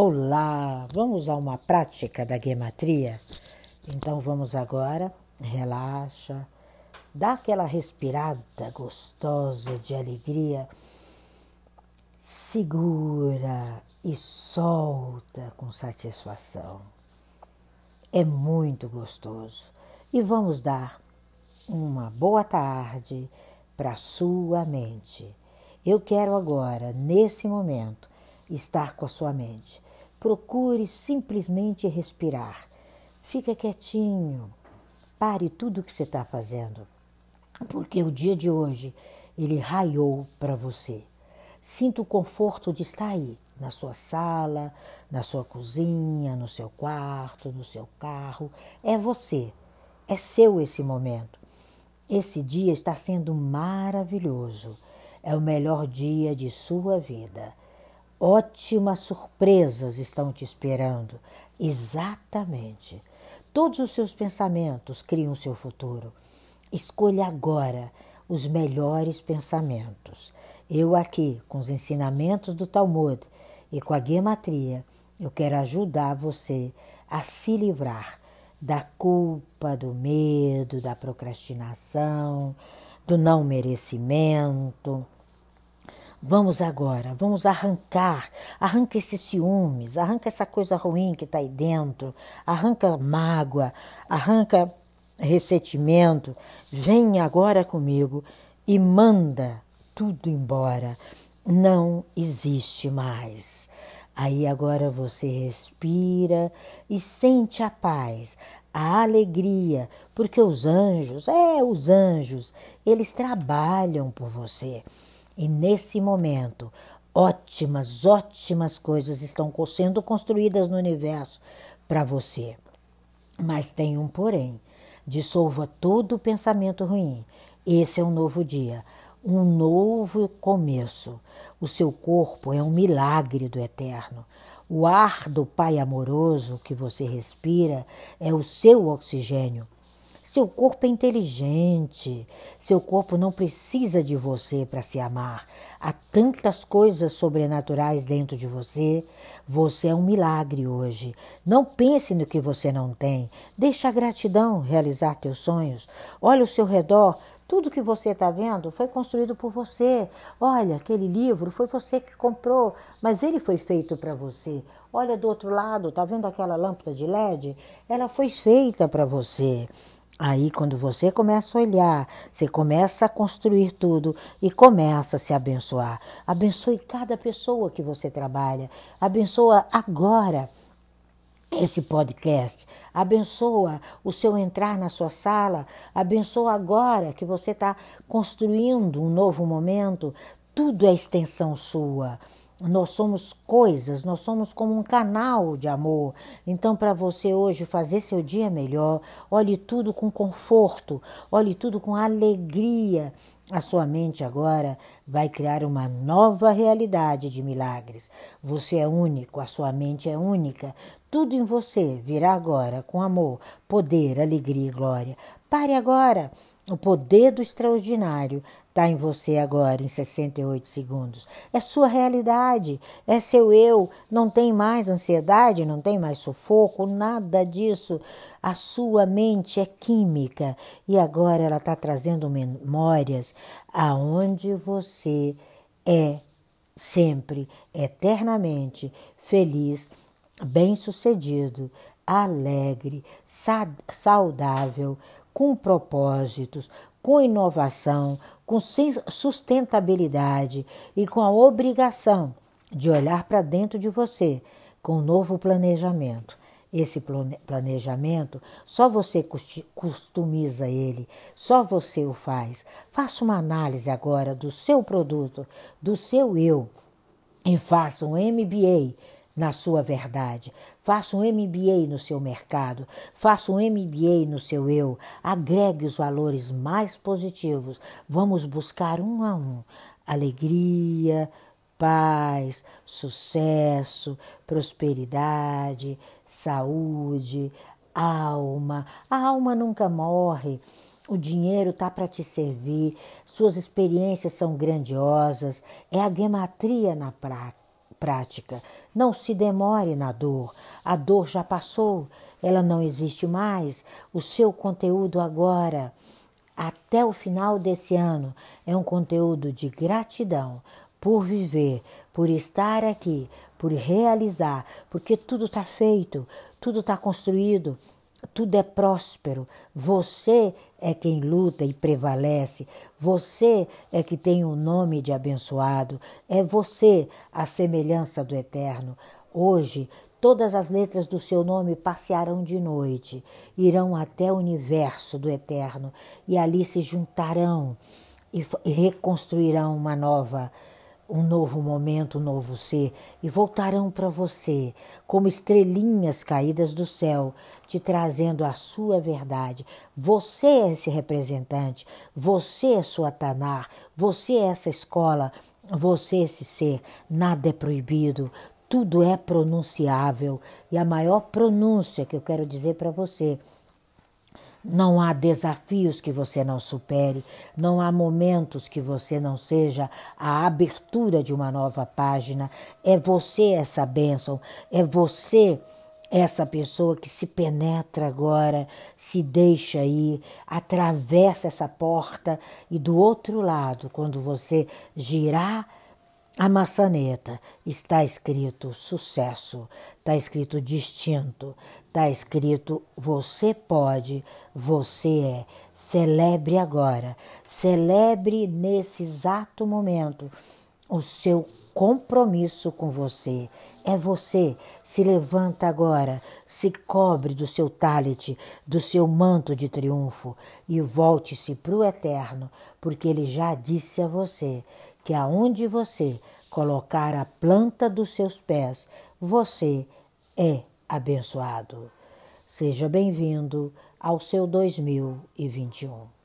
Olá, vamos a uma prática da gematria? Então vamos agora, relaxa, dá aquela respirada gostosa de alegria, segura e solta com satisfação. É muito gostoso. E vamos dar uma boa tarde para sua mente. Eu quero agora, nesse momento, estar com a sua mente Procure simplesmente respirar. Fica quietinho. Pare tudo o que você está fazendo. Porque o dia de hoje ele raiou para você. Sinta o conforto de estar aí, na sua sala, na sua cozinha, no seu quarto, no seu carro. É você. É seu esse momento. Esse dia está sendo maravilhoso. É o melhor dia de sua vida. Ótimas surpresas estão te esperando. Exatamente. Todos os seus pensamentos criam seu futuro. Escolha agora os melhores pensamentos. Eu aqui, com os ensinamentos do Talmud e com a gematria, eu quero ajudar você a se livrar da culpa, do medo, da procrastinação, do não merecimento Vamos agora, vamos arrancar, arranca esses ciúmes, arranca essa coisa ruim que está aí dentro, arranca mágoa, arranca ressentimento. Vem agora comigo e manda tudo embora. Não existe mais. Aí agora você respira e sente a paz, a alegria, porque os anjos, é, os anjos, eles trabalham por você. E nesse momento, ótimas, ótimas coisas estão sendo construídas no universo para você. Mas tem um porém: dissolva todo o pensamento ruim. Esse é um novo dia, um novo começo. O seu corpo é um milagre do eterno. O ar do Pai amoroso que você respira é o seu oxigênio. Seu corpo é inteligente. Seu corpo não precisa de você para se amar. Há tantas coisas sobrenaturais dentro de você. Você é um milagre hoje. Não pense no que você não tem. Deixa a gratidão realizar teus sonhos. Olha ao seu redor. Tudo que você está vendo foi construído por você. Olha, aquele livro foi você que comprou, mas ele foi feito para você. Olha do outro lado, tá vendo aquela lâmpada de LED? Ela foi feita para você. Aí, quando você começa a olhar, você começa a construir tudo e começa a se abençoar. Abençoe cada pessoa que você trabalha. Abençoa agora esse podcast. Abençoa o seu entrar na sua sala. Abençoa agora que você está construindo um novo momento. Tudo é extensão sua. Nós somos coisas, nós somos como um canal de amor. Então, para você hoje fazer seu dia melhor, olhe tudo com conforto, olhe tudo com alegria. A sua mente agora vai criar uma nova realidade de milagres. Você é único, a sua mente é única. Tudo em você virá agora com amor, poder, alegria e glória. Pare agora. O poder do extraordinário está em você agora, em 68 segundos. É sua realidade, é seu eu. Não tem mais ansiedade, não tem mais sufoco, nada disso. A sua mente é química e agora ela está trazendo memórias aonde você é sempre, eternamente feliz, bem-sucedido, alegre, saudável com propósitos, com inovação, com sustentabilidade e com a obrigação de olhar para dentro de você com um novo planejamento. Esse planejamento, só você customiza ele, só você o faz. Faça uma análise agora do seu produto, do seu eu e faça um MBA na sua verdade. Faça um MBA no seu mercado, faça um MBA no seu eu, agregue os valores mais positivos. Vamos buscar um a um alegria, paz, sucesso, prosperidade, saúde, alma. A alma nunca morre. O dinheiro está para te servir, suas experiências são grandiosas, é a gematria na prática prática. Não se demore na dor. A dor já passou, ela não existe mais. O seu conteúdo agora, até o final desse ano, é um conteúdo de gratidão por viver, por estar aqui, por realizar, porque tudo está feito, tudo está construído, tudo é próspero. Você é quem luta e prevalece. Você é que tem o um nome de abençoado. É você a semelhança do eterno. Hoje, todas as letras do seu nome passearão de noite, irão até o universo do eterno e ali se juntarão e reconstruirão uma nova um novo momento, um novo ser, e voltarão para você como estrelinhas caídas do céu, te trazendo a sua verdade. Você é esse representante, você é sua Tanar, você é essa escola, você é esse ser. Nada é proibido, tudo é pronunciável. E a maior pronúncia que eu quero dizer para você não há desafios que você não supere, não há momentos que você não seja a abertura de uma nova página. É você essa bênção, é você essa pessoa que se penetra agora, se deixa ir, atravessa essa porta e do outro lado, quando você girar a maçaneta, está escrito sucesso, está escrito distinto, Está escrito: você pode, você é. Celebre agora, celebre nesse exato momento o seu compromisso com você. É você. Se levanta agora, se cobre do seu talit, do seu manto de triunfo e volte-se para o eterno, porque ele já disse a você que aonde você colocar a planta dos seus pés, você é abençoado. Seja bem-vindo ao seu 2021.